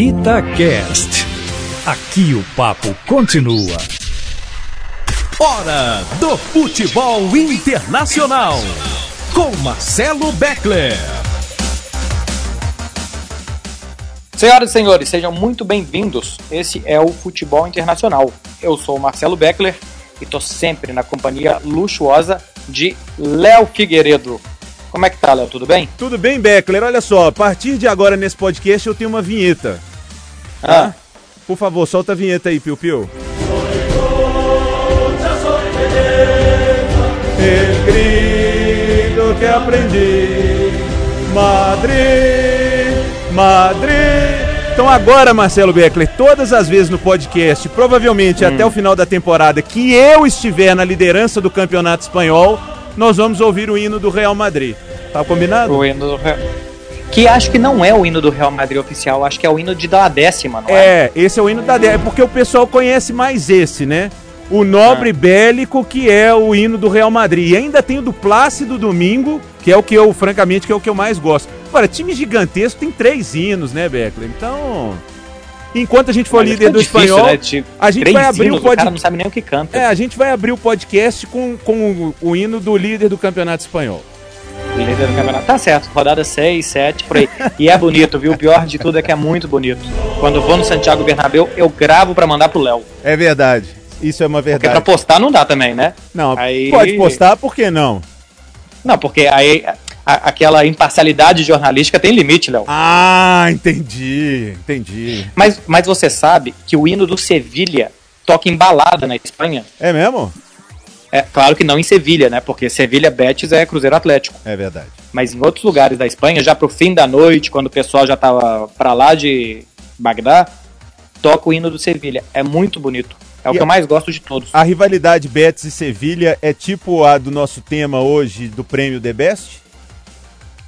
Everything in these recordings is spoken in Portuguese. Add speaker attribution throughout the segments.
Speaker 1: Itacast. Aqui o papo continua. Hora do futebol internacional. Com Marcelo Beckler.
Speaker 2: Senhoras e senhores, sejam muito bem-vindos. Esse é o Futebol Internacional. Eu sou o Marcelo Beckler e tô sempre na companhia luxuosa de Léo Figueiredo. Como é que tá, Léo? Tudo bem?
Speaker 3: Tudo bem, Beckler. Olha só, a partir de agora nesse podcast eu tenho uma vinheta.
Speaker 2: Ah,
Speaker 3: Por favor, solta a vinheta aí, Piu Piu. Grito que aprendi, Madrid, Madrid. Então agora, Marcelo Beckler, todas as vezes no podcast, provavelmente até o final da temporada, que eu estiver na liderança do campeonato espanhol, nós vamos ouvir o hino do Real Madrid. Tá combinado?
Speaker 2: o hino do Real... Que acho que não é o hino do Real Madrid oficial, acho que é o hino de da décima, não é?
Speaker 3: É, esse é o hino da década, é porque o pessoal conhece mais esse, né? O Nobre
Speaker 2: Ah.
Speaker 3: Bélico, que é o hino do Real Madrid. E ainda tem o do Plácido Domingo, que é o que eu, francamente, que é o que eu mais gosto. Agora, time gigantesco tem três hinos, né, Beckler? Então, enquanto a gente for líder
Speaker 2: fica
Speaker 3: do
Speaker 2: difícil,
Speaker 3: espanhol,
Speaker 2: né,
Speaker 3: a gente vai abrir o pod-
Speaker 2: O cara não sabe nem o que canta.
Speaker 3: é, a gente vai abrir o podcast com, com o, o hino do líder do campeonato espanhol.
Speaker 2: Líder do campeonato. Tá certo, rodada 6, 7, por aí. E é bonito, viu? O pior de tudo é que é muito bonito. Quando eu vou no Santiago Bernabéu, eu gravo pra mandar pro Léo.
Speaker 3: É verdade. Isso é uma
Speaker 2: Porque
Speaker 3: verdade.
Speaker 2: pra postar não dá também, né?
Speaker 3: Não,
Speaker 2: Aí-
Speaker 3: pode postar, por que não?
Speaker 2: Não, porque aí a- aquela imparcialidade jornalística tem limite, Léo.
Speaker 3: Ah, entendi, entendi.
Speaker 2: Mas, mas você sabe que o hino do Sevilha toca em balada na Espanha?
Speaker 3: É mesmo?
Speaker 2: É claro que não em Sevilha, né? Porque Sevilha Betis é Cruzeiro Atlético.
Speaker 3: É verdade.
Speaker 2: Mas em outros lugares da Espanha, já pro fim da noite, quando o pessoal já tava pra lá de Bagdá, toca o hino do Sevilha. É muito bonito. É o
Speaker 3: E
Speaker 2: que eu mais gosto de todos.
Speaker 3: A rivalidade Betis e Sevilha é tipo a do nosso tema hoje do prêmio The Best?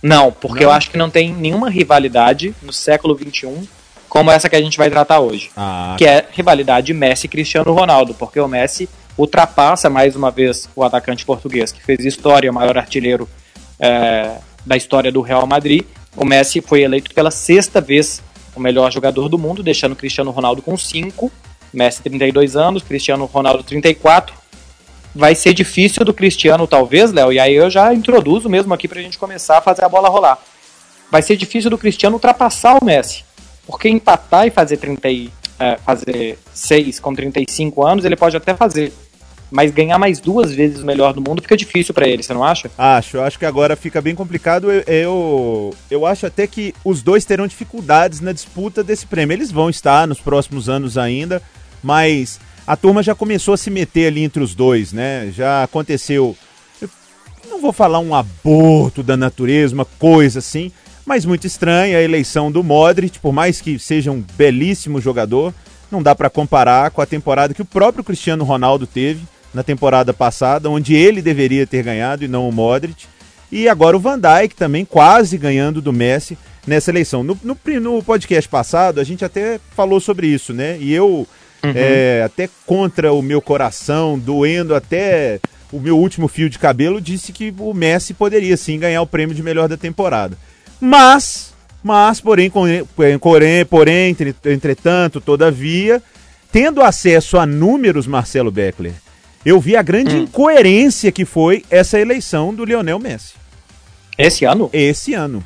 Speaker 2: Não, porque
Speaker 3: Não?
Speaker 2: eu acho que não tem nenhuma rivalidade no século XXI como essa que a gente vai tratar hoje.
Speaker 3: Ah,
Speaker 2: que é rivalidade Messi e Cristiano Ronaldo, porque o Messi ultrapassa mais uma vez o atacante português, que fez história, o maior artilheiro é, da história do Real Madrid. O Messi foi eleito pela sexta vez o melhor jogador do mundo, deixando Cristiano Ronaldo com 5. Messi 32 anos, Cristiano Ronaldo 34. Vai ser difícil do Cristiano, talvez, Léo, e aí eu já introduzo mesmo aqui pra gente começar a fazer a bola rolar. Vai ser difícil do Cristiano ultrapassar o Messi. Porque empatar e fazer 30 e, é, fazer 6 com 35 anos, ele pode até fazer. Mas ganhar mais duas vezes o melhor do mundo fica difícil pra ele, você não acha?
Speaker 3: acho, acho que agora fica bem complicado. Eu, eu, eu acho até que os dois terão dificuldades na disputa desse prêmio. Eles vão estar nos próximos anos ainda, mas a turma já começou a se meter ali entre os dois, né? Já aconteceu. eu não vou falar um aborto da natureza, uma coisa assim, mas muito estranha a eleição do Modric, por mais que seja um belíssimo jogador, não dá para comparar com a temporada que o próprio Cristiano Ronaldo teve na temporada passada, onde ele deveria ter ganhado e não o Modric. E agora o Van Dijk também quase ganhando do Messi nessa eleição. No, no, no podcast passado a gente até falou sobre isso, né? E eu é, até contra o meu coração, doendo até o meu último fio de cabelo, disse que o Messi poderia sim ganhar o prêmio de melhor da temporada. Mas, mas, porém, porém, porém, porém entre- entretanto, todavia, tendo acesso a números, Marcelo Beckler, eu vi a grande incoerência que foi essa eleição do Lionel Messi
Speaker 2: Esse ano?
Speaker 3: esse ano.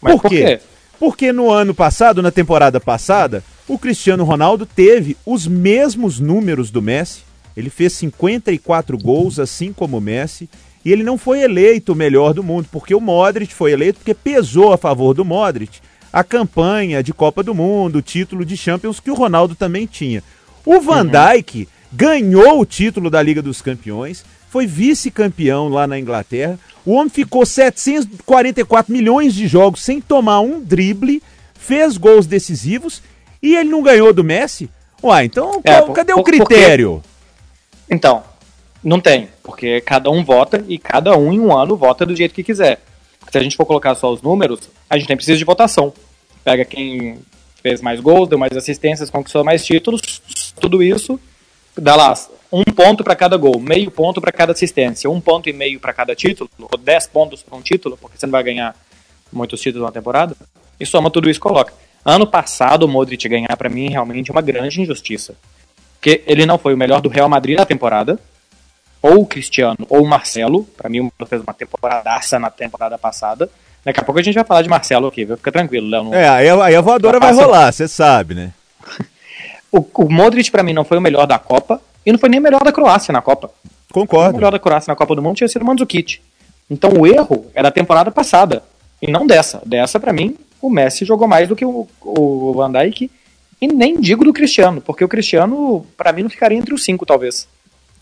Speaker 2: Mas
Speaker 3: por
Speaker 2: por
Speaker 3: quê?
Speaker 2: quê?
Speaker 3: Porque no ano passado, na temporada passada, o Cristiano Ronaldo teve os mesmos números do Messi. Ele fez 54 gols, assim como o Messi. E ele não foi eleito o melhor do mundo, porque o Modric foi eleito porque pesou a favor do Modric a campanha de Copa do Mundo, o título de Champions que o Ronaldo também tinha. O Van Dijk ganhou o título da Liga dos Campeões, foi vice-campeão lá na Inglaterra. O homem ficou 744 milhões de jogos sem tomar um drible, fez gols decisivos e ele não ganhou do Messi? Uai, então
Speaker 2: É,
Speaker 3: qual-
Speaker 2: por-
Speaker 3: cadê o
Speaker 2: por- porque-
Speaker 3: critério?
Speaker 2: Então, não tem, porque cada um vota e cada um em um ano vota do jeito que quiser. Se a gente for colocar só os números, a gente nem precisa de votação. Pega quem fez mais gols, deu mais assistências, conquistou mais títulos, tudo isso dá lá um ponto para cada gol, meio ponto para cada assistência, um ponto e meio para cada título, ou dez pontos para um título, porque você não vai ganhar muitos títulos na temporada, e soma tudo isso e coloca. Ano passado, o Modric ganhar para mim realmente é uma grande injustiça. Porque ele não foi o melhor do Real Madrid na temporada, ou o Cristiano, ou o Marcelo. Para mim, o Marcelo fez uma temporadaça na temporada passada. Daqui a pouco a gente vai falar de Marcelo aqui, viu? Fica tranquilo, Léo.
Speaker 3: É, aí, aí a voadora vai rolar, você sabe, né?
Speaker 2: o, o Modric, para mim, não foi o melhor da Copa, e não foi nem o melhor da Croácia na Copa.
Speaker 3: Concordo.
Speaker 2: O melhor da Croácia na Copa do Mundo tinha sido o Mandzukic. Então o erro é da temporada passada, e não dessa. Dessa, para mim, o Messi jogou mais do que o, o Van Dijk, e nem digo do Cristiano, porque o Cristiano, para mim, não ficaria entre os cinco, talvez.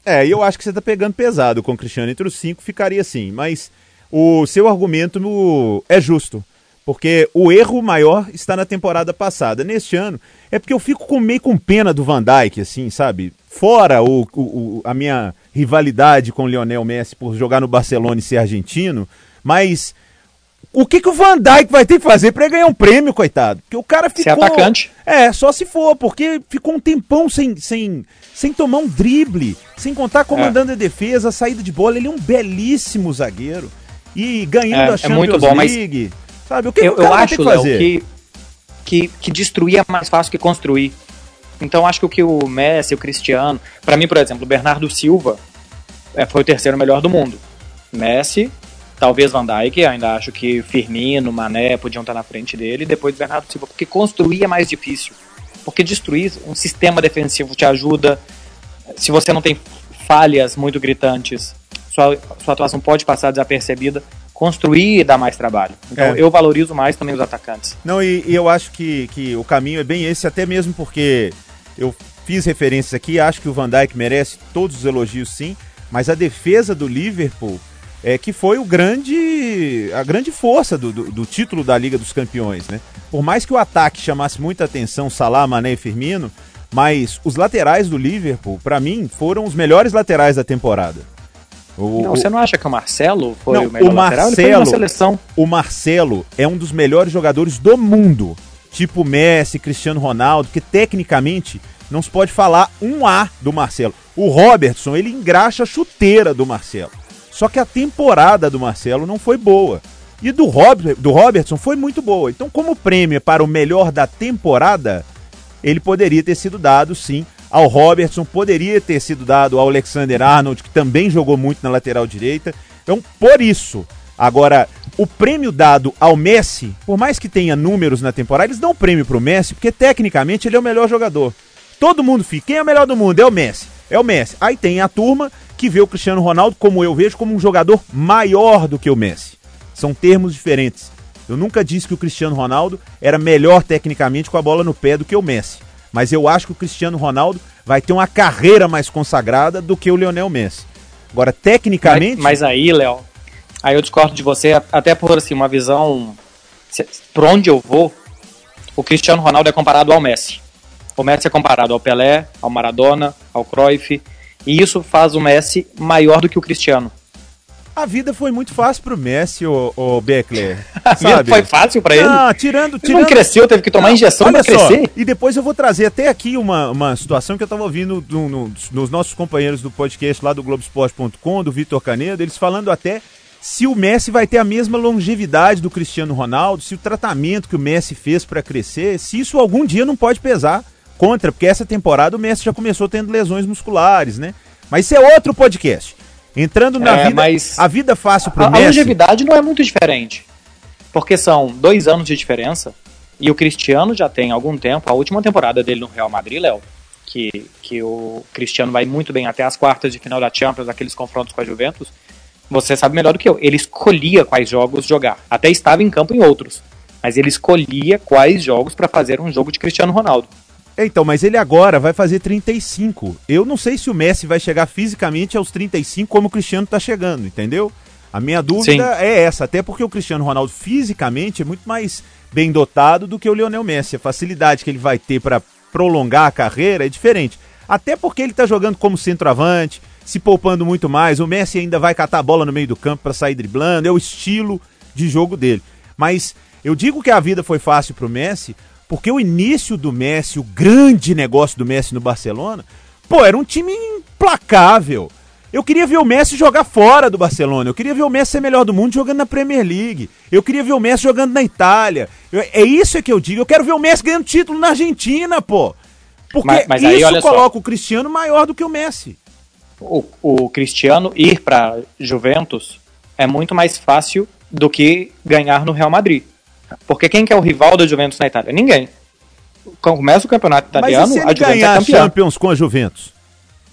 Speaker 3: É, e eu acho que você tá pegando pesado com o Cristiano. Entre os cinco ficaria assim, mas o seu argumento no... é justo. Porque o erro maior está na temporada passada. Neste ano, é porque eu fico com, meio com pena do Van Dijk, assim, sabe? Fora o, o, a minha rivalidade com o Lionel Messi por jogar no Barcelona e ser argentino, mas o que, que o Van Dijk vai ter que fazer para ganhar um prêmio, coitado? Porque o cara ficou. Ser
Speaker 2: atacante.
Speaker 3: É, só se for, porque ficou um tempão sem, sem, sem tomar um drible, sem contar comandando é. a defesa, a saída de bola. Ele é um belíssimo zagueiro. E ganhando
Speaker 2: é,
Speaker 3: a Champions
Speaker 2: é muito bom,
Speaker 3: League.
Speaker 2: Mas sabe, o que, eu, o eu acho, que? Léo, que, que, que destruir é mais fácil que construir. Então acho que o que o Messi, o Cristiano, para mim, por exemplo, o Bernardo Silva é, foi o terceiro melhor do mundo. Messi, Talvez Van Dijk, ainda acho que Firmino, Mané podiam estar na frente dele, e depois Bernardo Silva, porque construir é mais difícil. Porque destruir um sistema defensivo te ajuda. Se você não tem falhas muito gritantes, sua, sua atuação pode passar desapercebida. Construir dá mais trabalho. Então é. eu valorizo mais também os atacantes.
Speaker 3: Não, e, e eu acho que, que o caminho é bem esse, até mesmo porque eu fiz referências aqui, acho que o Van Dijk merece todos os elogios sim, mas a defesa do Liverpool é, que foi o grande, a grande força do, do, do, título da Liga dos Campeões. Né? Por mais que o ataque chamasse muita atenção, Salah, Mané e Firmino, mas os laterais do Liverpool, para mim, foram os melhores laterais da temporada.
Speaker 2: O, não, você não acha que o Marcelo foi não, o melhor o Marcelo, lateral? Seleção.
Speaker 3: O Marcelo é um dos melhores jogadores do mundo. Tipo Messi, Cristiano Ronaldo, que tecnicamente não se pode falar um A do Marcelo. O Robertson, ele engraxa a chuteira do Marcelo. Só que a temporada do Marcelo não foi boa. E do, Rob, do Robertson foi muito boa. Então, como prêmio para o melhor da temporada, ele poderia ter sido dado, sim, ao Robertson, poderia ter sido dado ao Alexander Arnold, que também jogou muito na lateral direita. Então, por isso. Agora, o prêmio dado ao Messi, por mais que tenha números na temporada, eles dão o prêmio para o Messi, porque tecnicamente ele é o melhor jogador. Todo mundo fica, quem é o melhor do mundo? É o Messi. É o Messi. Aí tem a turma que vê o Cristiano Ronaldo, como eu vejo, como um jogador maior do que o Messi. São termos diferentes. Eu nunca disse que o Cristiano Ronaldo era melhor tecnicamente com a bola no pé do que o Messi. Mas eu acho que o Cristiano Ronaldo vai ter uma carreira mais consagrada do que o Lionel Messi. Agora, tecnicamente.
Speaker 2: Mas, mas aí, Léo, aí eu discordo de você, até por assim, uma visão. Por onde eu vou, o Cristiano Ronaldo é comparado ao Messi. O Messi é comparado ao Pelé, ao Maradona, ao Cruyff. E isso faz o Messi maior do que o Cristiano.
Speaker 3: A vida foi muito fácil pro Messi, o, o Beckler. sabe?
Speaker 2: foi fácil para ele?
Speaker 3: Ah, tirando, tirando.
Speaker 2: Ele não cresceu, teve que tomar injeção para crescer.
Speaker 3: E depois eu vou trazer até aqui uma, uma situação que eu tava ouvindo do, no, nos nossos companheiros do podcast lá do Globoesporte.com, do Vitor Canedo, eles falando até se o Messi vai ter a mesma longevidade do Cristiano Ronaldo, se o tratamento que o Messi fez para crescer, se isso algum dia não pode pesar contra, porque essa temporada o Messi já começou tendo lesões musculares, né? Mas isso é outro podcast. Entrando na é, vida,
Speaker 2: mas
Speaker 3: a vida fácil pro
Speaker 2: a,
Speaker 3: Messi.
Speaker 2: A longevidade não é muito diferente. Porque são dois anos de diferença. E o Cristiano já tem algum tempo, a última temporada dele no Real Madrid, Léo, que, que o Cristiano vai muito bem até as quartas de final da Champions, aqueles confrontos com a Juventus. Você sabe melhor do que eu. Ele escolhia quais jogos jogar. Até estava em campo em outros. Mas ele escolhia quais jogos para fazer um jogo de Cristiano Ronaldo.
Speaker 3: Então, mas ele agora vai fazer 35. Eu não sei se o Messi vai chegar fisicamente aos 35 como o Cristiano está chegando, entendeu? A minha dúvida Sim. é essa, até porque o Cristiano Ronaldo fisicamente é muito mais bem dotado do que o Lionel Messi. A facilidade que ele vai ter para prolongar a carreira é diferente. Até porque ele está jogando como centroavante, se poupando muito mais. O Messi ainda vai catar a bola no meio do campo para sair driblando, é o estilo de jogo dele. Mas eu digo que a vida foi fácil para o Messi porque o início do Messi, o grande negócio do Messi no Barcelona, pô, era um time implacável. Eu queria ver o Messi jogar fora do Barcelona. Eu queria ver o Messi ser melhor do mundo jogando na Premier League. Eu queria ver o Messi jogando na Itália. Eu, é isso que eu digo. Eu quero ver o Messi ganhando título na Argentina, pô. Porque mas, mas aí, isso coloca só. o Cristiano maior do que o Messi.
Speaker 2: O, o Cristiano ir para Juventus é muito mais fácil do que ganhar no Real Madrid. Porque quem que é o rival da Juventus na Itália? Ninguém. Começa o campeonato italiano,
Speaker 3: Mas e se ele a Juventus ganhar é Champions com a Juventus?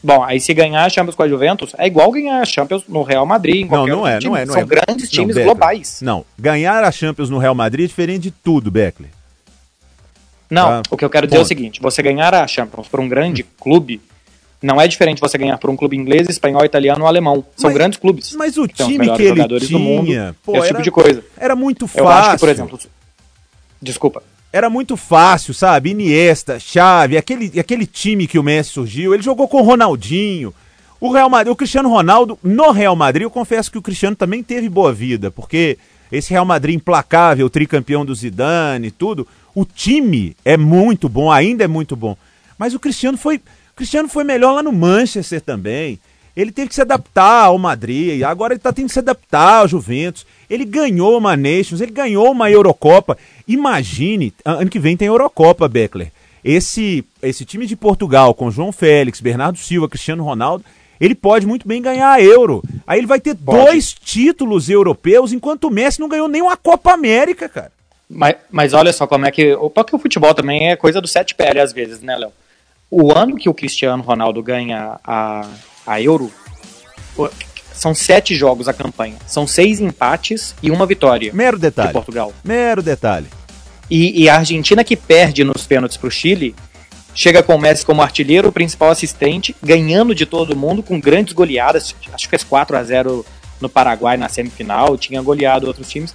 Speaker 2: Bom, aí se ganhar a Champions com a Juventus, é igual ganhar a Champions no Real Madrid,
Speaker 3: não, não é, time. não é, não
Speaker 2: São
Speaker 3: é.
Speaker 2: grandes times não, globais.
Speaker 3: Não, ganhar a Champions no Real Madrid é diferente de tudo, Beckler.
Speaker 2: Não, tá? o que eu quero dizer Ponto. é o seguinte, você ganhar a Champions por um grande clube não é diferente você ganhar por um clube inglês, espanhol, italiano ou alemão. São mas, grandes clubes.
Speaker 3: Mas o time que ele tinha, mundo,
Speaker 2: pô, esse tipo era, tipo de coisa.
Speaker 3: Era muito fácil. Eu acho que,
Speaker 2: por exemplo, desculpa
Speaker 3: era muito fácil, sabe? Iniesta, Xavi, aquele, aquele time que o Messi surgiu, ele jogou com o Ronaldinho. O Real Madrid, o Cristiano Ronaldo, no Real Madrid, eu confesso que o Cristiano também teve boa vida, porque esse Real Madrid implacável, tricampeão do Zidane e tudo, o time é muito bom, ainda é muito bom. Mas o Cristiano foi, Cristiano foi melhor lá no Manchester também. Ele teve que se adaptar ao Madrid, agora ele está tendo que se adaptar ao Juventus. Ele ganhou uma Nations, ele ganhou uma Eurocopa. Imagine, ano que vem tem Eurocopa, Beckler. Esse, esse time de Portugal, com João Félix, Bernardo Silva, Cristiano Ronaldo, ele pode muito bem ganhar a Euro. Aí ele vai ter pode. dois títulos europeus, enquanto o Messi não ganhou nem uma Copa América, cara.
Speaker 2: Mas, mas olha só como é que. Porque o futebol também é coisa do sete pele às vezes, né, Léo? O ano que o Cristiano Ronaldo ganha a, a Euro, são sete jogos a campanha. São seis empates e uma vitória.
Speaker 3: Mero detalhe.
Speaker 2: De Portugal.
Speaker 3: Mero detalhe.
Speaker 2: E, e a Argentina que perde nos pênaltis para o Chile chega com o Messi como artilheiro, principal assistente, ganhando de todo mundo com grandes goleadas. Acho que fez 4 a 0 no Paraguai na semifinal, tinha goleado outros times.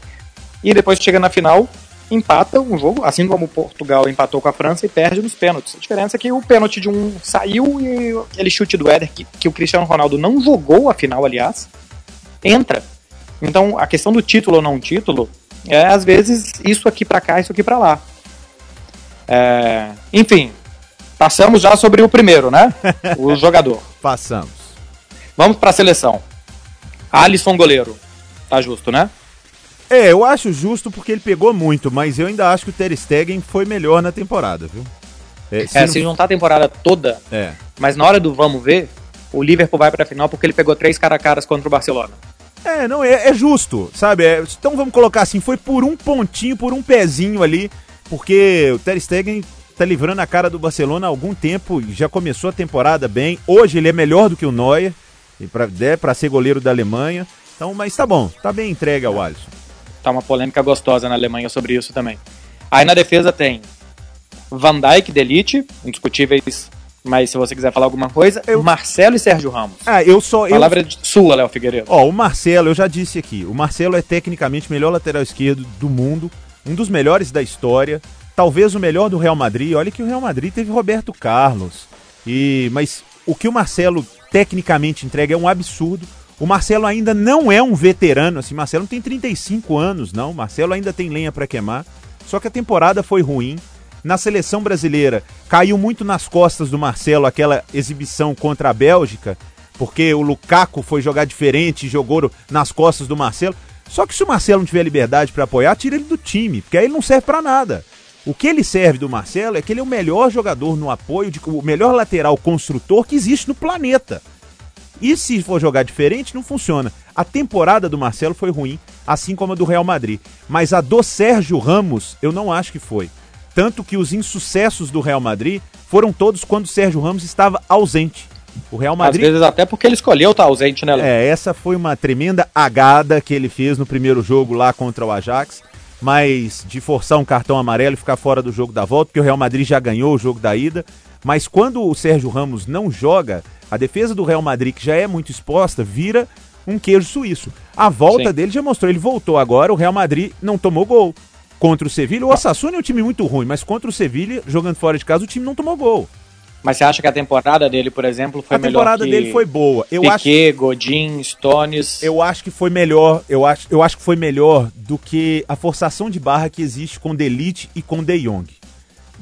Speaker 2: E depois chega na final empata um jogo, assim como Portugal empatou com a França e perde nos pênaltis. A diferença é que o pênalti de um saiu e aquele chute do Éder, que, que o Cristiano Ronaldo não jogou a final, aliás, entra. Então a questão do título ou não título é às vezes isso aqui para cá, isso aqui para lá. É, enfim, passamos já sobre o primeiro, né? O jogador.
Speaker 3: Passamos.
Speaker 2: Vamos para a seleção. Alisson goleiro. Tá justo, né?
Speaker 3: É, eu acho justo porque ele pegou muito, mas eu ainda acho que o Ter Stegen foi melhor na temporada, viu?
Speaker 2: É, se, é, não... se juntar a temporada toda,
Speaker 3: é.
Speaker 2: mas na hora do vamos ver, o Liverpool vai pra final porque ele pegou três cara a caras contra o Barcelona.
Speaker 3: É, não, é, é justo, sabe? É, então vamos colocar assim, foi por um pontinho, por um pezinho ali, porque o Ter Stegen tá livrando a cara do Barcelona há algum tempo, já começou a temporada bem, hoje ele é melhor do que o Neuer, para é, pra ser goleiro da Alemanha, então, mas tá bom, tá bem entregue ao Alisson
Speaker 2: tá uma polêmica gostosa na Alemanha sobre isso também. Aí na defesa tem Van Dijk, Delite, indiscutíveis, mas se você quiser falar alguma coisa, eu... Marcelo e Sérgio Ramos.
Speaker 3: Ah, eu só.
Speaker 2: Palavra eu... sua, Léo Figueiredo.
Speaker 3: Ó, o Marcelo, eu já disse aqui, o Marcelo é tecnicamente o melhor lateral esquerdo do mundo, um dos melhores da história, talvez o melhor do Real Madrid. Olha que o Real Madrid teve Roberto Carlos. E mas o que o Marcelo tecnicamente entrega é um absurdo. O Marcelo ainda não é um veterano, assim, Marcelo não tem 35 anos, não. Marcelo ainda tem lenha para queimar. Só que a temporada foi ruim. Na seleção brasileira, caiu muito nas costas do Marcelo aquela exibição contra a Bélgica, porque o Lukaku foi jogar diferente jogou nas costas do Marcelo. Só que se o Marcelo não tiver liberdade para apoiar, tira ele do time, porque aí ele não serve para nada. O que ele serve do Marcelo é que ele é o melhor jogador no apoio, de, o melhor lateral construtor que existe no planeta. E se for jogar diferente, não funciona. A temporada do Marcelo foi ruim, assim como a do Real Madrid. Mas a do Sérgio Ramos, eu não acho que foi. Tanto que os insucessos do Real Madrid foram todos quando o Sérgio Ramos estava ausente. O Real Madrid.
Speaker 2: Às vezes até porque ele escolheu estar ausente, né, Léo?
Speaker 3: É, essa foi uma tremenda agada que ele fez no primeiro jogo lá contra o Ajax. Mas de forçar um cartão amarelo e ficar fora do jogo da volta, porque o Real Madrid já ganhou o jogo da ida. Mas quando o Sérgio Ramos não joga, a defesa do Real Madrid, que já é muito exposta, vira um queijo suíço. A volta Sim. dele já mostrou, ele voltou agora, o Real Madrid não tomou gol. Contra o Sevilha, o Osasuna é um time muito ruim, mas contra o Sevilha, jogando fora de casa, o time não tomou gol.
Speaker 2: Mas você acha que a temporada dele, por exemplo, foi melhor?
Speaker 3: A temporada dele foi boa.
Speaker 2: Eu Piquet, acho... Godin, Stones.
Speaker 3: Eu acho que foi melhor. Eu acho, eu acho que foi melhor do que a forçação de barra que existe com Delite e com De Jong.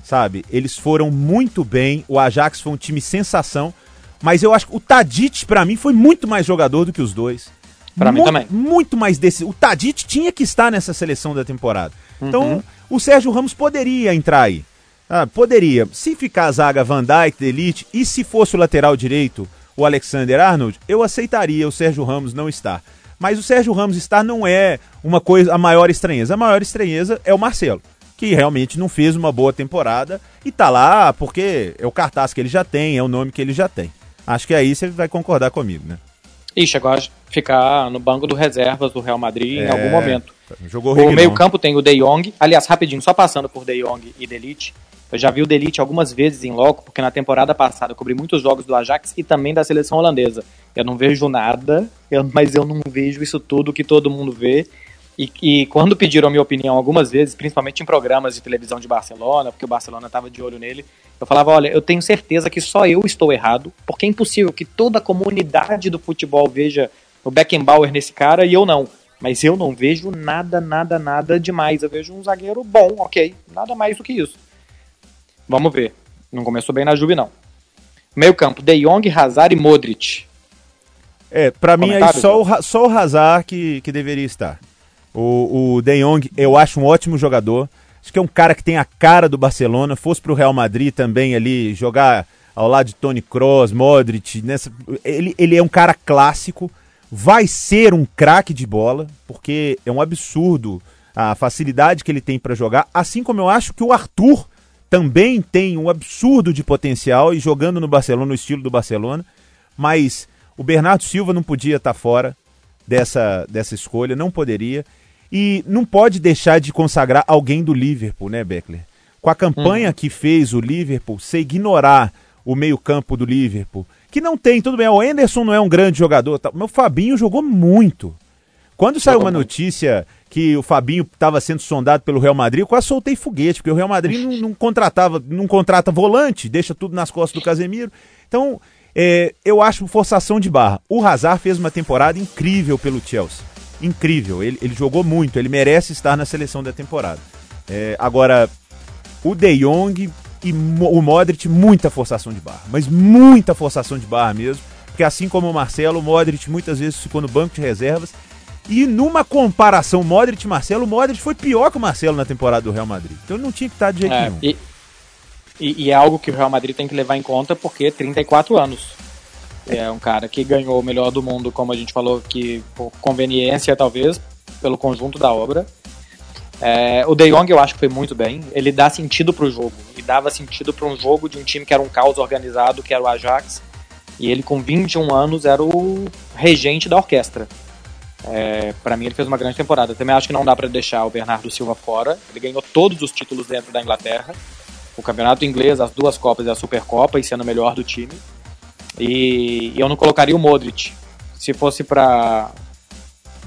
Speaker 3: Sabe? Eles foram muito bem. O Ajax foi um time sensação. Mas eu acho que o Tadic, para mim, foi muito mais jogador do que os dois.
Speaker 2: Pra mim também.
Speaker 3: Muito mais desse. O Tadic tinha que estar nessa seleção da temporada. Então,
Speaker 2: Uhum.
Speaker 3: o Sérgio Ramos poderia entrar aí. Ah, poderia. Se ficar a zaga Van Dijk, Elite, e se fosse o lateral direito, o Alexander Arnold, eu aceitaria o Sérgio Ramos não estar. Mas o Sérgio Ramos estar não é uma coisa, a maior estranheza. A maior estranheza é o Marcelo, que realmente não fez uma boa temporada e tá lá porque é o cartaz que ele já tem, é o nome que ele já tem. Acho que aí você vai concordar comigo, né?
Speaker 2: E chegou a ficar no banco do reservas do Real Madrid em
Speaker 3: É,
Speaker 2: algum momento.
Speaker 3: Jogou
Speaker 2: O meio-campo tem o De Jong. Aliás, rapidinho, só passando por De Jong e Delite. Eu já vi o Delite algumas vezes em loco, porque na temporada passada eu cobri muitos jogos do Ajax e também da seleção holandesa. Eu não vejo nada, eu- mas eu não vejo isso tudo que todo mundo vê. E, e quando pediram a minha opinião algumas vezes, principalmente em programas de televisão de Barcelona, porque o Barcelona estava de olho nele, eu falava: olha, eu tenho certeza que só eu estou errado, porque é impossível que toda a comunidade do futebol veja o Beckenbauer nesse cara e eu não. Mas eu não vejo nada, nada, nada demais. Eu vejo um zagueiro bom, ok. Nada mais do que isso. Vamos ver. Não começou bem na Juve, não. Meio campo, De Jong, Hazard e Modric.
Speaker 3: É, pra mim aí só o, só o Hazard que, que deveria estar. O, o De Jong, eu acho um ótimo jogador. Acho que é um cara que tem a cara do Barcelona. Fosse pro Real Madrid também ali, jogar ao lado de Toni Kroos, Modric. Nessa, ele, ele é um cara clássico. Vai ser um craque de bola, porque é um absurdo a facilidade que ele tem pra jogar. Assim como eu acho que o Arthur também tem um absurdo de potencial e jogando no Barcelona, no estilo do Barcelona. Mas o Bernardo Silva não podia estar fora dessa, dessa escolha, não poderia. E não pode deixar de consagrar alguém do Liverpool, né, Beckler? Com a campanha que fez o Liverpool, você ignorar o meio-campo do Liverpool, que não tem, tudo bem, o Anderson não é um grande jogador, tá, mas o Fabinho jogou muito. Quando saiu uma notícia que o Fabinho estava sendo sondado pelo Real Madrid, eu quase soltei foguete, porque o Real Madrid não, não contratava, não contrata volante, deixa tudo nas costas do Casemiro. Então, é, eu acho forçação de barra. O Hazard fez uma temporada incrível pelo Chelsea. Incrível. Ele, ele jogou muito, ele merece estar na seleção da temporada. É, agora, o De Jong e o Modric, muita forçação de barra. Mas muita forçação de barra mesmo. Porque assim como o Marcelo, o Modric muitas vezes ficou no banco de reservas. E numa comparação Modric e Marcelo, o Modric foi pior que o Marcelo na temporada do Real Madrid. Então ele não tinha que estar de jeito
Speaker 2: É,
Speaker 3: nenhum.
Speaker 2: e, e- e é algo que o Real Madrid tem que levar em conta porque 34 anos. É um cara que ganhou o melhor do mundo, como a gente falou, que por conveniência, talvez, pelo conjunto da obra. É, o De Jong eu acho que foi muito bem. Ele dá sentido pro jogo. E dava sentido para um jogo de um time que era um caos organizado, que era o Ajax. E ele, com 21 anos, era o regente da orquestra. É, para mim, ele fez uma grande temporada. Também acho que não dá para deixar o Bernardo Silva fora. Ele ganhou todos os títulos dentro da Inglaterra. O campeonato inglês, as duas Copas e a Supercopa, e sendo o melhor do time. E eu não colocaria o Modric. Se fosse para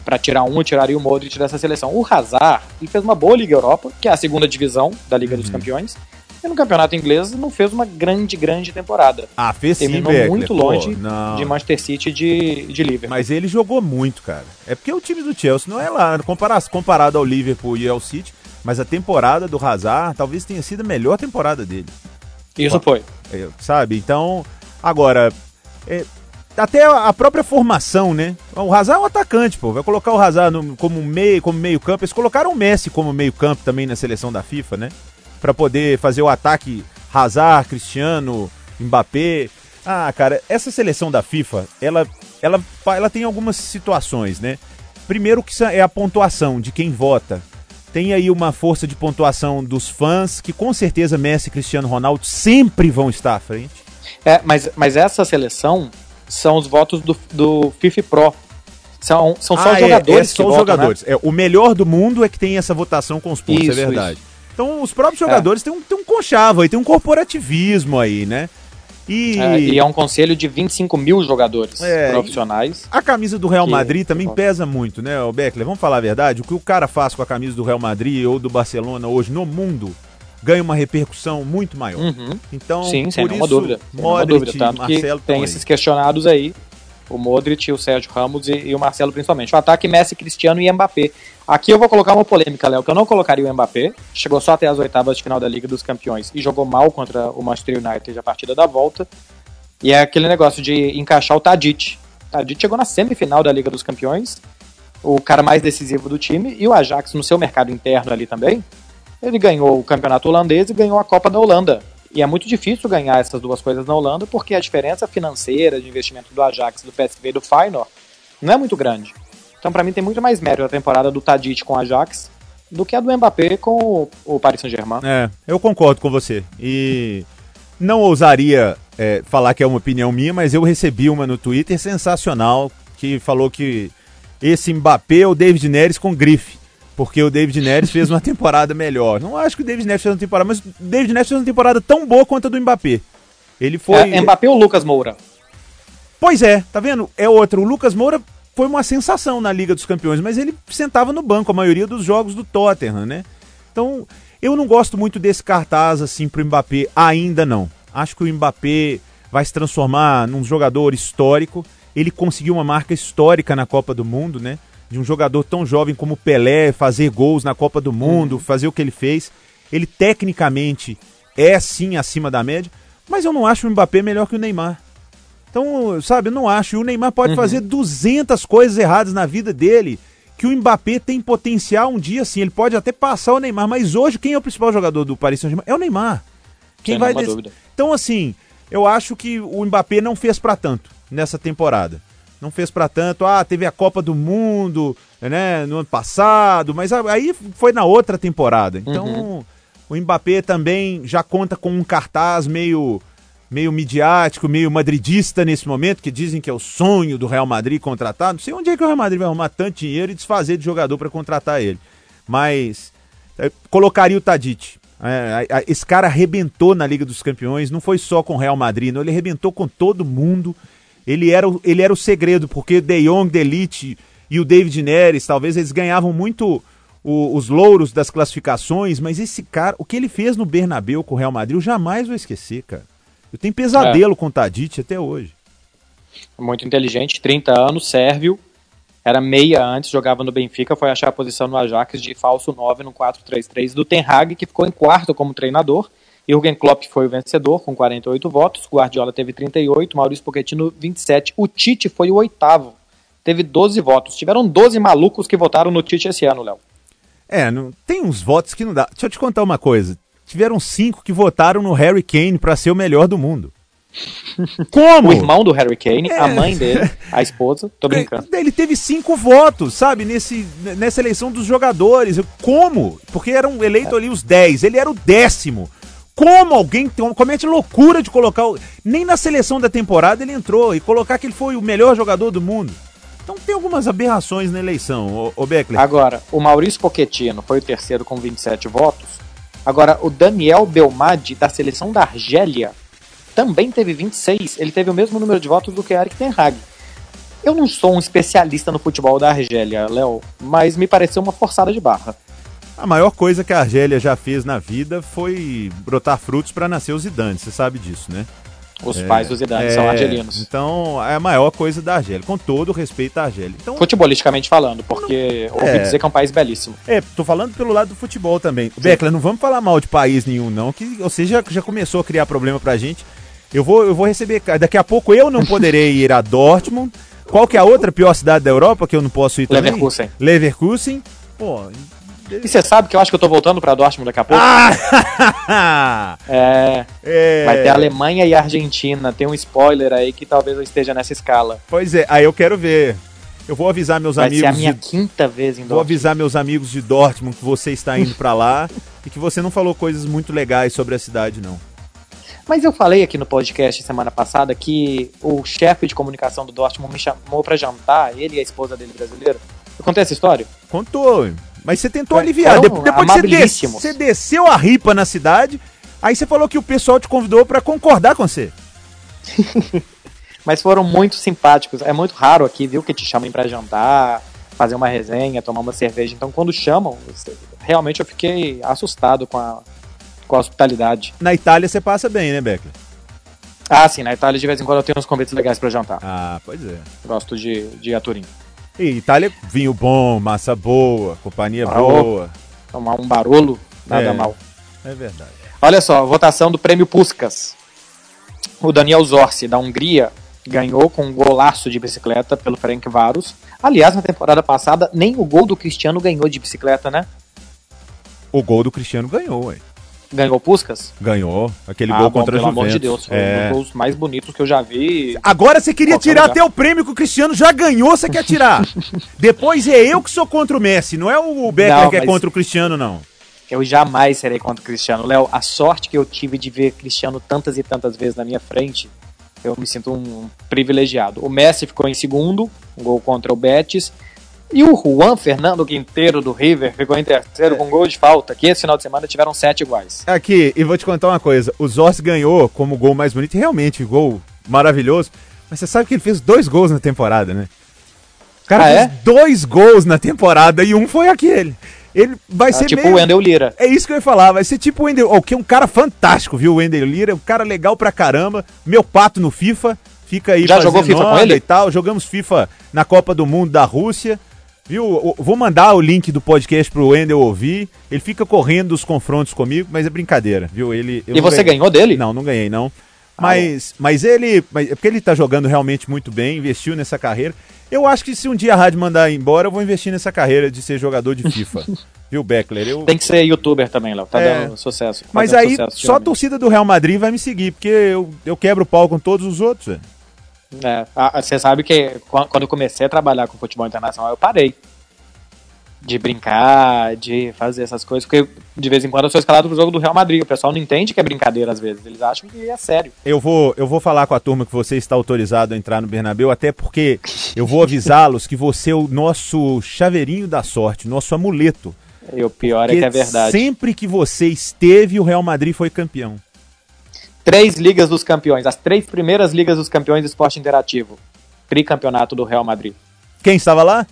Speaker 2: para tirar um, eu tiraria o Modric dessa seleção. O Hazard, ele fez uma boa Liga Europa, que é a segunda divisão da Liga dos Campeões. E no campeonato inglês não fez uma grande, grande temporada.
Speaker 3: Ah, fez sim,
Speaker 2: Terminou
Speaker 3: Beckler.
Speaker 2: muito
Speaker 3: Pô,
Speaker 2: longe
Speaker 3: não.
Speaker 2: de Manchester City e de, de Liverpool.
Speaker 3: Mas ele jogou muito, cara. É porque o time do Chelsea não é lá, compara- comparado ao Liverpool e ao City, mas a temporada do Hazard talvez tenha sido a melhor temporada dele.
Speaker 2: Isso foi.
Speaker 3: É, sabe? Então, agora, é, até a própria formação, né? O Hazard é um atacante, pô. Vai colocar o Hazard no- como meio, como meio campo. Eles colocaram o Messi como meio campo também na seleção da FIFA, né? Pra poder fazer o ataque Hazard, Cristiano, Mbappé. Ah, cara, essa seleção da FIFA, ela, ela, ela tem algumas situações, né? Primeiro que é a pontuação de quem vota. Tem aí uma força de pontuação dos fãs, que com certeza Messi e Cristiano Ronaldo sempre vão estar à frente.
Speaker 2: É, mas, mas essa seleção são os votos do, do FIFA Pro. São, são só
Speaker 3: Ah,
Speaker 2: os
Speaker 3: é,
Speaker 2: jogadores
Speaker 3: é
Speaker 2: que
Speaker 3: só os
Speaker 2: votam, né?
Speaker 3: jogadores. É, o melhor do mundo é que tem essa votação com os pontos,
Speaker 2: Isso,
Speaker 3: é verdade. Então os próprios jogadores têm, um, têm um conchavo aí, tem um corporativismo aí, né? E,
Speaker 2: É, e é um conselho de 25 mil jogadores
Speaker 3: É,
Speaker 2: profissionais.
Speaker 3: a camisa do Real Madrid também
Speaker 2: que-
Speaker 3: pesa muito, né, Beckler? Vamos falar a verdade? O que o cara faz com a camisa do Real Madrid ou do Barcelona hoje no mundo ganha uma repercussão muito maior.
Speaker 2: Uhum.
Speaker 3: Então,
Speaker 2: Sim, sem
Speaker 3: por isso,
Speaker 2: dúvida.
Speaker 3: Modric
Speaker 2: dúvida. Tanto
Speaker 3: Marcelo
Speaker 2: tem esses questionados aí. O Modric, o Sérgio Ramos e, e o Marcelo principalmente. O ataque Messi, Cristiano e Mbappé. Aqui eu vou colocar uma polêmica, Léo, que eu não colocaria o Mbappé. Chegou só até as oitavas de final da Liga dos Campeões e jogou mal contra o Manchester United a partida da volta. E é aquele negócio de encaixar o Tadic. Tadic chegou na semifinal da Liga dos Campeões, o cara mais decisivo do time, e o Ajax, no seu mercado interno ali também, ele ganhou o campeonato holandês e ganhou a Copa da Holanda. E é muito difícil ganhar essas duas coisas na Holanda, porque a diferença financeira de investimento do Ajax, do PSV e do Feyenoord não é muito grande. Então, para mim, tem muito mais mérito a temporada do Tadic com o Ajax do que a do Mbappé com o Paris Saint-Germain.
Speaker 3: É, eu concordo com você. E não ousaria é, falar que é uma opinião minha, mas eu recebi uma no Twitter sensacional que falou que esse Mbappé é o David Neres com grife. Porque o David Neres fez uma temporada melhor. Não acho que o David Neres fez uma temporada, mas o David Neres fez uma temporada tão boa quanto a do Mbappé. Ele foi.
Speaker 2: É, Mbappé ou Lucas Moura?
Speaker 3: Pois é, tá vendo? É outro. O Lucas Moura foi uma sensação na Liga dos Campeões, mas ele sentava no banco a maioria dos jogos do Tottenham, né? Então, eu não gosto muito desse cartaz assim pro Mbappé ainda não. Acho que o Mbappé vai se transformar num jogador histórico. Ele conseguiu uma marca histórica na Copa do Mundo, né? De um jogador tão jovem como Pelé fazer gols na Copa do Mundo, uhum. fazer o que ele fez. Ele tecnicamente é sim acima da média, mas eu não acho o Mbappé melhor que o Neymar. Então, sabe, eu não acho. E o Neymar pode uhum. fazer 200 coisas erradas na vida dele, que o Mbappé tem potencial um dia, sim. Ele pode até passar o Neymar, mas hoje quem é o principal jogador do Paris Saint-Germain? É o Neymar. Quem Sem vai des... Então, assim, eu acho que o Mbappé não fez para tanto nessa temporada. Não fez para tanto. Ah, teve a Copa do Mundo, né, no ano passado, mas aí foi na outra temporada. Então, uhum. o Mbappé também já conta com um cartaz meio meio midiático, meio madridista nesse momento, que dizem que é o sonho do Real Madrid contratar. Não sei onde é que o Real Madrid vai arrumar tanto dinheiro e desfazer de jogador para contratar ele. Mas é, colocaria o Tadic. É, esse cara arrebentou na Liga dos Campeões, não foi só com o Real Madrid, não, ele arrebentou com todo mundo. Ele era, ele era o segredo, porque De Jong, Delite e o David Neres, talvez eles ganhavam muito o, os louros das classificações, mas esse cara, o que ele fez no Bernabéu com o Real Madrid, eu jamais vou esquecer, cara. Eu tenho pesadelo é. com o Tadic até hoje.
Speaker 2: Muito inteligente, 30 anos, sérvio. Era meia antes, jogava no Benfica, foi achar a posição no Ajax de falso 9 no 4-3-3 do Ten Hag, que ficou em quarto como treinador. Jürgen Klopp foi o vencedor, com 48 votos. Guardiola teve 38, Maurício Pochettino 27. O Tite foi o oitavo, teve 12 votos. Tiveram 12 malucos que votaram no Tite esse ano, Léo.
Speaker 3: É, não, tem uns votos que não dá. Deixa eu te contar uma coisa tiveram cinco que votaram no Harry Kane para ser o melhor do mundo.
Speaker 2: Como? O irmão do Harry Kane, é. a mãe dele, a esposa, tô brincando.
Speaker 3: Ele teve cinco votos, sabe, nesse, nessa eleição dos jogadores. Como? Porque eram eleitos ali os dez, ele era o décimo. Como alguém comete loucura de colocar. O... Nem na seleção da temporada ele entrou e colocar que ele foi o melhor jogador do mundo. Então tem algumas aberrações na eleição, o, Beckler.
Speaker 2: Agora, o Maurício Pochettino foi o terceiro com 27 votos. Agora, o Daniel Belmadi, da seleção da Argélia, também teve 26. Ele teve o mesmo número de votos do que Eric Ten Hag. Eu não sou um especialista no futebol da Argélia, Léo, mas me pareceu uma forçada de barra.
Speaker 3: A maior coisa que a Argélia já fez na vida foi brotar frutos para nascer o Zidane, você sabe disso, né?
Speaker 2: Os é, pais do Zidane é, são argelinos.
Speaker 3: Então, é a maior coisa da Argélia, com todo o respeito à Argélia. Então,
Speaker 2: Futebolisticamente falando, porque não, ouvi é, dizer que é um país belíssimo.
Speaker 3: É, tô falando pelo lado do futebol também. Beckler, não vamos falar mal de país nenhum, não, que você já, já começou a criar problema pra gente. Eu vou, eu vou receber. Daqui a pouco eu não poderei ir a Dortmund. Qual que é a outra pior cidade da Europa que eu não posso ir também?
Speaker 2: Leverkusen.
Speaker 3: Leverkusen. Pô,
Speaker 2: e você sabe que eu acho que eu tô voltando pra Dortmund daqui a pouco? Ah! é, é, Vai ter Alemanha e Argentina. Tem um spoiler aí que talvez eu esteja nessa escala.
Speaker 3: Pois é, aí eu quero ver. Eu vou avisar meus
Speaker 2: Vai
Speaker 3: amigos.
Speaker 2: Vai ser a minha de... quinta vez em Dortmund.
Speaker 3: Vou avisar meus amigos de Dortmund que você está indo para lá e que você não falou coisas muito legais sobre a cidade, não.
Speaker 2: Mas eu falei aqui no podcast semana passada que o chefe de comunicação do Dortmund me chamou para jantar, ele e a esposa dele brasileira. Eu contei essa história?
Speaker 3: Contou. Mas você tentou aliviar. Então, depois você, você desceu a ripa na cidade, aí você falou que o pessoal te convidou para concordar com você.
Speaker 2: Mas foram muito simpáticos. É muito raro aqui, viu, que te chamem para jantar, fazer uma resenha, tomar uma cerveja. Então, quando chamam, realmente eu fiquei assustado com a, com a hospitalidade.
Speaker 3: Na Itália você passa bem, né, Beckler?
Speaker 2: Ah, sim, na Itália de vez em quando eu tenho uns convites legais para jantar.
Speaker 3: Ah, pois é.
Speaker 2: Gosto de, de ir a Turim.
Speaker 3: E Itália, vinho bom, massa boa, companhia ah, boa.
Speaker 2: Tomar um barolo, nada
Speaker 3: é,
Speaker 2: mal.
Speaker 3: É verdade.
Speaker 2: Olha só, votação do prêmio Puscas. O Daniel Zorsi, da Hungria, ganhou com um golaço de bicicleta pelo Frank Varus. Aliás, na temporada passada, nem o gol do Cristiano ganhou de bicicleta, né?
Speaker 3: O gol do Cristiano ganhou, ué.
Speaker 2: Ganhou Puscas?
Speaker 3: Ganhou. Aquele
Speaker 2: Ah,
Speaker 3: gol
Speaker 2: bom,
Speaker 3: contra
Speaker 2: pelo
Speaker 3: a Juventus.
Speaker 2: amor de Deus, foi um
Speaker 3: É.
Speaker 2: dos gols mais bonitos que eu já vi.
Speaker 3: Agora você queria
Speaker 2: Qualquer
Speaker 3: tirar
Speaker 2: lugar.
Speaker 3: até o prêmio que o Cristiano já ganhou, você quer tirar. Depois é eu que sou contra o Messi, não é o Beckler
Speaker 2: Não,
Speaker 3: que é contra o Cristiano, não.
Speaker 2: Eu jamais serei contra o Cristiano. Léo, a sorte que eu tive de ver Cristiano tantas e tantas vezes na minha frente, eu me sinto um privilegiado. O Messi ficou em segundo, um gol contra o Betis. E o Juan Fernando Quinteiro do River ficou em terceiro com um gol de falta, que esse final de semana tiveram sete iguais.
Speaker 3: Aqui, e vou te contar uma coisa. O Zorsi ganhou como gol mais bonito, realmente, gol maravilhoso. Mas você sabe que ele fez dois gols na temporada, né? O cara
Speaker 2: Ah,
Speaker 3: fez
Speaker 2: é?
Speaker 3: dois gols na temporada e um foi aquele. Ele vai
Speaker 2: Ah,
Speaker 3: ser
Speaker 2: tipo
Speaker 3: meio...
Speaker 2: o Wendel Lira.
Speaker 3: É isso que eu ia falar, vai ser tipo o Wendel, oh, que é um cara fantástico, viu? O Wendel Lira, um cara legal pra caramba. Meu pato no FIFA, fica aí
Speaker 2: Já jogou FIFA com ele?
Speaker 3: e tal. Jogamos FIFA na Copa do Mundo da Rússia. Viu? Vou mandar o link do podcast pro Wendel ouvir. Ele fica correndo os confrontos comigo, mas é brincadeira, viu? Ele
Speaker 2: E você
Speaker 3: ganhei-
Speaker 2: ganhou dele?
Speaker 3: Não, não ganhei não.
Speaker 2: Ah,
Speaker 3: Mas, mas ele, mas é porque ele tá jogando realmente muito bem, investiu nessa carreira. Eu acho que se um dia a rádio mandar embora, eu vou investir nessa carreira de ser jogador de FIFA. Viu, Beckler? Eu,
Speaker 2: Tem que ser youtuber também, Léo. Tá
Speaker 3: É.
Speaker 2: dando sucesso.
Speaker 3: mas
Speaker 2: fazendo
Speaker 3: aí,
Speaker 2: sucesso
Speaker 3: só a torcida do Real Madrid vai me seguir, porque eu, eu quebro o pau com todos os outros. velho.
Speaker 2: É, você sabe que quan- quando eu comecei a trabalhar com futebol internacional, eu parei de brincar, de fazer essas coisas, porque de vez em quando eu sou escalado pro jogo do Real Madrid. O pessoal não entende que é brincadeira às vezes, eles acham que é sério.
Speaker 3: Eu vou, eu vou falar com a turma que você está autorizado a entrar no Bernabéu, até porque eu vou avisá-los que você é o nosso chaveirinho da sorte, nosso amuleto.
Speaker 2: E o pior é
Speaker 3: Porque
Speaker 2: que é verdade.
Speaker 3: sempre que você esteve, o Real Madrid foi campeão.
Speaker 2: Três ligas dos campeões, as três primeiras ligas dos campeões do esporte interativo. Tricampeonato do Real Madrid.
Speaker 3: Quem estava lá?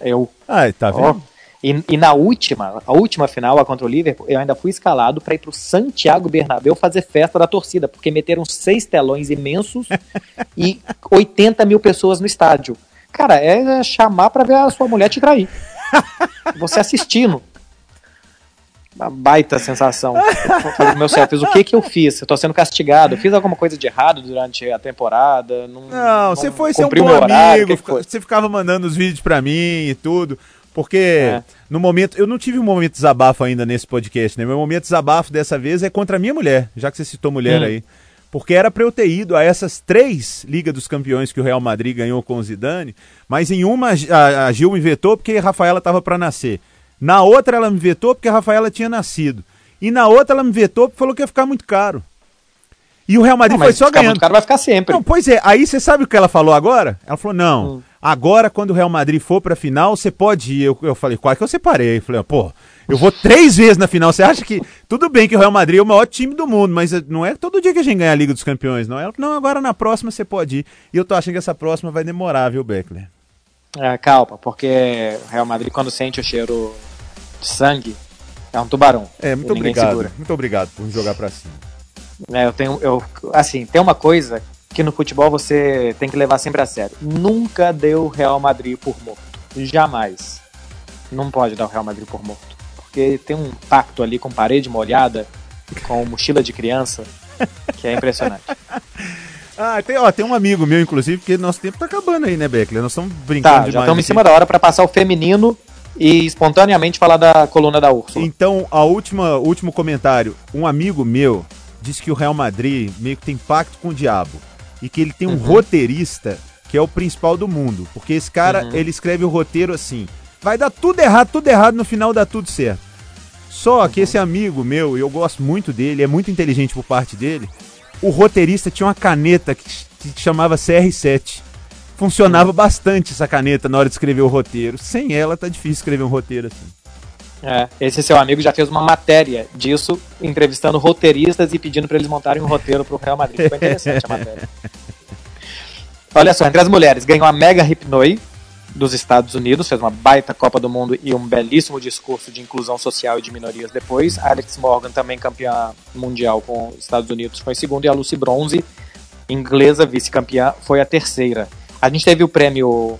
Speaker 2: Eu.
Speaker 3: Ah, tá vendo?
Speaker 2: E, e na última, a última final, a contra o Liverpool, eu ainda fui escalado para ir pro Santiago Bernabéu fazer festa da torcida, porque meteram seis telões imensos e 80 mil pessoas no estádio. Cara, é chamar pra ver a sua mulher te trair. Você assistindo. Uma baita sensação. Eu falei, meu fiz o que que eu fiz? Eu tô sendo castigado. Eu fiz alguma coisa de errado durante a temporada? Não,
Speaker 3: Não, você foi ser um bom
Speaker 2: horário,
Speaker 3: amigo, você ficava mandando os vídeos pra mim e tudo. Porque
Speaker 2: É.
Speaker 3: no momento. Eu não tive um momento de desabafo ainda nesse podcast, né? Meu momento de desabafo dessa vez é contra a minha mulher, já que você citou mulher
Speaker 2: Hum.
Speaker 3: aí. Porque era pra eu ter ido a essas três Liga dos Campeões que o Real Madrid ganhou com o Zidane, mas em uma a, a Gil me vetou porque a Rafaela tava pra nascer. Na outra ela me vetou porque a Rafaela tinha nascido. E na outra ela me vetou porque falou que ia ficar muito caro. E o Real Madrid
Speaker 2: Não,
Speaker 3: foi
Speaker 2: mas
Speaker 3: só
Speaker 2: ficar
Speaker 3: ganhando.
Speaker 2: muito caro vai ficar sempre.
Speaker 3: Não, pois é, aí você sabe o que ela falou agora? Ela falou: não,
Speaker 2: Hum.
Speaker 3: agora quando o Real Madrid for pra final, você pode ir. Eu, eu falei, quase que eu separei. Eu falei, pô, eu vou três vezes na final. Você acha que. Tudo bem que o Real Madrid é o maior time do mundo, mas não é todo dia que a gente ganha a Liga dos Campeões, não. Ela falou, não, agora na próxima você pode ir. E eu tô achando que essa próxima vai demorar, viu, Beckler?
Speaker 2: É, calma, porque o Real Madrid, quando sente o cheiro de sangue, é um tubarão.
Speaker 3: É, muito obrigado.
Speaker 2: segura.
Speaker 3: Muito obrigado por jogar pra cima.
Speaker 2: É, eu tenho, eu, assim, tem uma coisa que no futebol você tem que levar sempre a sério. Nunca deu o Real Madrid por morto. Jamais. Não pode dar o Real Madrid por morto. Porque tem um pacto ali com parede molhada, com mochila de criança, que é impressionante.
Speaker 3: Ah, tem, ó, tem um amigo meu, inclusive, porque nosso tempo tá acabando aí, né, Beckler? Nós estamos brincando
Speaker 2: Tá,
Speaker 3: demais.
Speaker 2: já estamos em cima da hora pra passar o feminino e espontaneamente falar da coluna da Úrsula.
Speaker 3: Então, a última, o último comentário. Um amigo meu disse que o Real Madrid meio que tem pacto com o diabo. E que ele tem um
Speaker 2: Uhum.
Speaker 3: roteirista que é o principal do mundo. Porque esse cara,
Speaker 2: Uhum.
Speaker 3: ele escreve o roteiro assim. Vai dar tudo errado, tudo errado, no final dá tudo certo. Só que esse amigo meu, e eu gosto muito dele, é muito inteligente por parte dele. O roteirista tinha uma caneta que, que chamava CR7. Funcionava bastante essa caneta na hora de escrever o roteiro. Sem ela tá difícil escrever um roteiro assim.
Speaker 2: É, esse seu amigo já fez uma matéria disso, entrevistando roteiristas e pedindo para eles montarem um roteiro pro Real Madrid. Foi interessante a matéria. Olha só, entre as mulheres, ganhou a Mega Hipnoi dos Estados Unidos, fez uma baita Copa do Mundo e um belíssimo discurso de inclusão social e de minorias depois. A Alex Morgan, também campeã mundial com os Estados Unidos, foi segundo. E a Lucy Bronze, inglesa, vice-campeã, foi a terceira. A gente teve o prêmio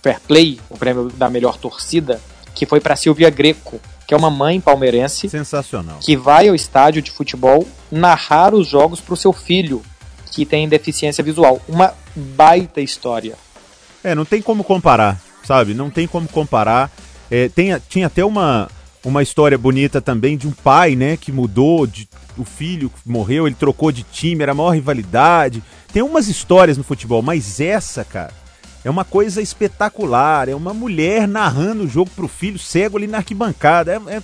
Speaker 2: Fair Play, o prêmio da melhor torcida, que foi para Silvia Greco, que é uma mãe palmeirense
Speaker 3: Sensacional.
Speaker 2: que vai ao estádio de futebol narrar os jogos para o seu filho. que têm deficiência visual. Uma baita história.
Speaker 3: É, não tem como comparar, sabe? Não tem como comparar. É, tem, tinha até uma, uma história bonita também de um pai, né, que mudou, de, o filho morreu, ele trocou de time, era a maior rivalidade. Tem umas histórias no futebol, mas essa, cara, é uma coisa espetacular. É uma mulher narrando o jogo pro filho cego ali na arquibancada. É, é,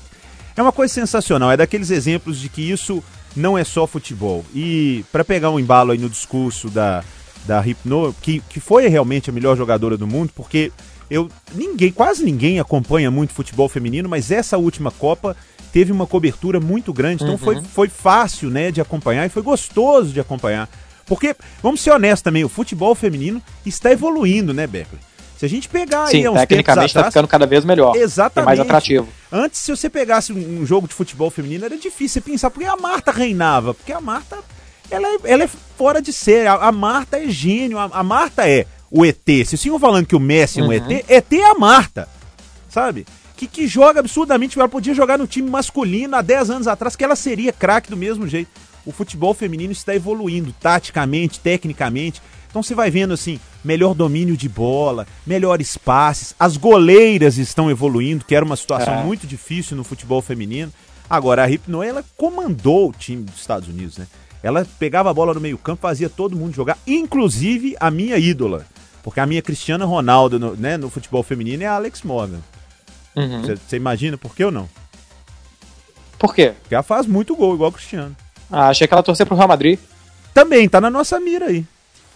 Speaker 3: é uma coisa sensacional. É daqueles exemplos de que isso não é só futebol. E para pegar um embalo aí no discurso da, da Hypno, que, que foi realmente a melhor jogadora do mundo, porque eu ninguém, quase ninguém acompanha muito futebol feminino, mas essa última Copa teve uma cobertura muito grande, então uhum. foi, foi fácil, né, de acompanhar e foi gostoso de acompanhar. Porque, vamos ser honestos também, o futebol feminino está evoluindo, né, Beckley? Se a gente pegar
Speaker 2: Sim,
Speaker 3: aí uns
Speaker 2: tecnicamente está ficando cada vez melhor.
Speaker 3: Exatamente.
Speaker 2: mais atrativo.
Speaker 3: Antes, se você pegasse um, um, jogo de futebol feminino, era difícil você pensar, porque a Marta reinava, porque a Marta, ela é, ela é fora de ser, a, a Marta é gênio, a, a Marta é o ET. Se vocês falando que o Messi é um uhum. ET, ET é a Marta, sabe? Que, que joga absurdamente, ela podia jogar no time masculino há 10 anos atrás, que ela seria craque do mesmo jeito. O futebol feminino está evoluindo, taticamente, tecnicamente. Então você vai vendo assim, melhor domínio de bola, melhores passes, as goleiras estão evoluindo, que era uma situação é. muito difícil no futebol feminino. Agora, a Ripno, ela comandou o time dos Estados Unidos, né? Ela pegava a bola no meio campo, fazia todo mundo jogar, inclusive a minha ídola, porque a minha Cristiana Ronaldo no, né, no futebol feminino é a Alex Morgan. Você uhum. imagina por que ou não?
Speaker 2: Por quê?
Speaker 3: Porque ela faz muito gol, igual o Cristiano.
Speaker 2: Ah, achei que ela torcia pro Real Madrid.
Speaker 3: Também, tá na nossa mira aí.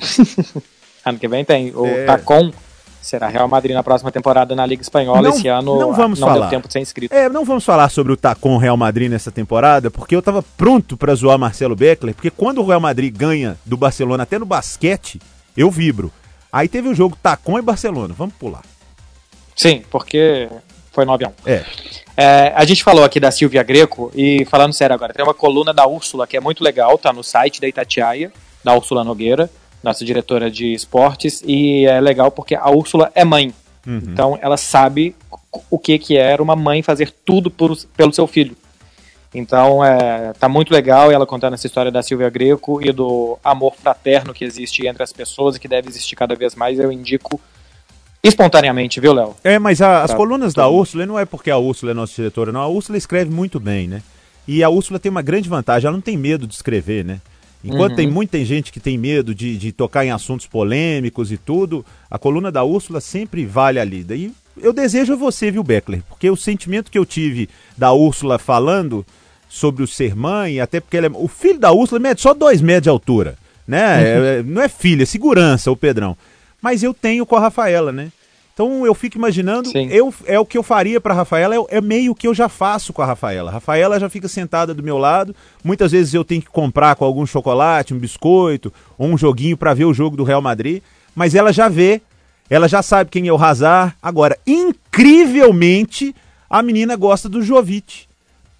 Speaker 2: ano que vem tem. O é... Tacon será Real Madrid na próxima temporada na Liga Espanhola.
Speaker 3: Não,
Speaker 2: Esse ano
Speaker 3: não, vamos
Speaker 2: não
Speaker 3: falar.
Speaker 2: deu tempo de ser inscrito.
Speaker 3: É, não vamos falar sobre o Tacon Real Madrid nessa temporada, porque eu tava pronto para zoar Marcelo Beckler, porque quando o Real Madrid ganha do Barcelona até no basquete, eu vibro. Aí teve o jogo Tacon e Barcelona. Vamos pular.
Speaker 2: Sim, porque foi 9 a 1.
Speaker 3: É.
Speaker 2: é. A gente falou aqui da Silvia Greco, e falando sério agora, tem uma coluna da Úrsula que é muito legal, tá no site da Itatiaia, da Úrsula Nogueira, nossa diretora de esportes, e é legal porque a Úrsula é mãe. Uhum. Então ela sabe o que, que era uma mãe fazer tudo por, pelo seu filho. Então, é, tá muito legal ela contando essa história da Silvia Greco e do amor fraterno que existe entre as pessoas e que deve existir cada vez mais. Eu indico espontaneamente, viu, Léo?
Speaker 3: É, mas a, as colunas da Úrsula não é porque a Úrsula é nossa diretora, não. A Úrsula escreve muito bem, né? E a Úrsula tem uma grande vantagem, ela não tem medo de escrever, né? Enquanto uhum. tem muita gente que tem medo de, de tocar em assuntos polêmicos e tudo, a coluna da Úrsula sempre vale a lida. E eu desejo a você, viu, Beckler? Porque o sentimento que eu tive da Úrsula falando sobre o ser mãe, até porque é, o filho da Úrsula mede só dois metros de altura, né? Uhum. É, não é filha, é segurança, o Pedrão. Mas eu tenho com a Rafaela, né? Então eu fico imaginando, eu, é o que eu faria para a Rafaela, é, é, meio que eu já faço com a Rafaela. A Rafaela já fica sentada do meu lado, muitas vezes eu tenho que comprar com algum chocolate, um biscoito ou um joguinho para ver o jogo do Real Madrid, mas ela já vê, ela já sabe quem é o Hazard. Agora, incrivelmente, a menina gosta do Jovic.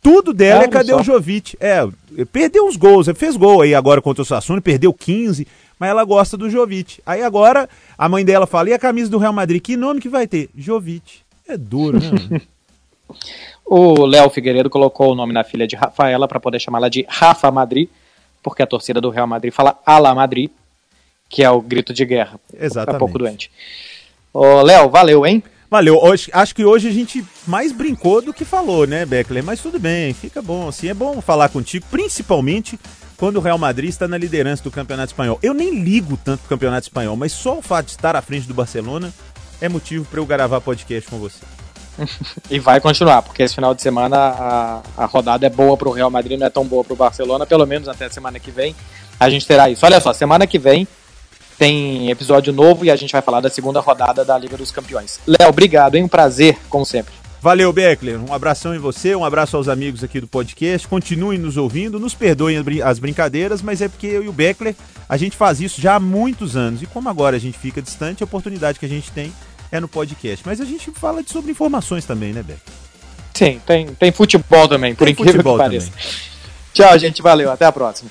Speaker 3: Tudo dela é cadê só. o Jovic? É, perdeu uns gols, fez gol aí agora contra o Sassuolo, perdeu 15, mas ela gosta do Jovic. Aí agora a mãe dela fala: e a camisa do Real Madrid? Que nome que vai ter? Jovic. É duro, né?
Speaker 2: o Léo Figueiredo colocou o nome na filha de Rafaela para poder chamá-la de Rafa Madrid, porque a torcida do Real Madrid fala Ala Madrid, que é o grito de guerra.
Speaker 3: Exatamente.
Speaker 2: É pouco doente. Ô, Léo, valeu, hein?
Speaker 3: Valeu. Hoje, acho que hoje a gente mais brincou do que falou, né, Beckler? Mas tudo bem, fica bom. Assim, é bom falar contigo, principalmente quando o Real Madrid está na liderança do Campeonato Espanhol. Eu nem ligo tanto pro Campeonato Espanhol, mas só o fato de estar à frente do Barcelona é motivo para eu gravar podcast com você.
Speaker 2: e vai continuar, porque esse final de semana a, a rodada é boa para o Real Madrid, não é tão boa para o Barcelona, pelo menos até a semana que vem a gente terá isso. Olha só, semana que vem tem episódio novo e a gente vai falar da segunda rodada da Liga dos Campeões. Léo, obrigado, hein? Um prazer, como sempre.
Speaker 3: Valeu, Beckler. Um abração em você, um abraço aos amigos aqui do podcast. Continuem nos ouvindo, nos perdoem as brincadeiras, mas é porque eu e o Beckler, a gente faz isso já há muitos anos. E como agora a gente fica distante, a oportunidade que a gente tem é no podcast. Mas a gente fala de, sobre informações também, né, Beckler?
Speaker 2: Sim, tem, tem futebol também, por tem incrível que pareça. Também. Tchau, gente. Valeu. Até a próxima.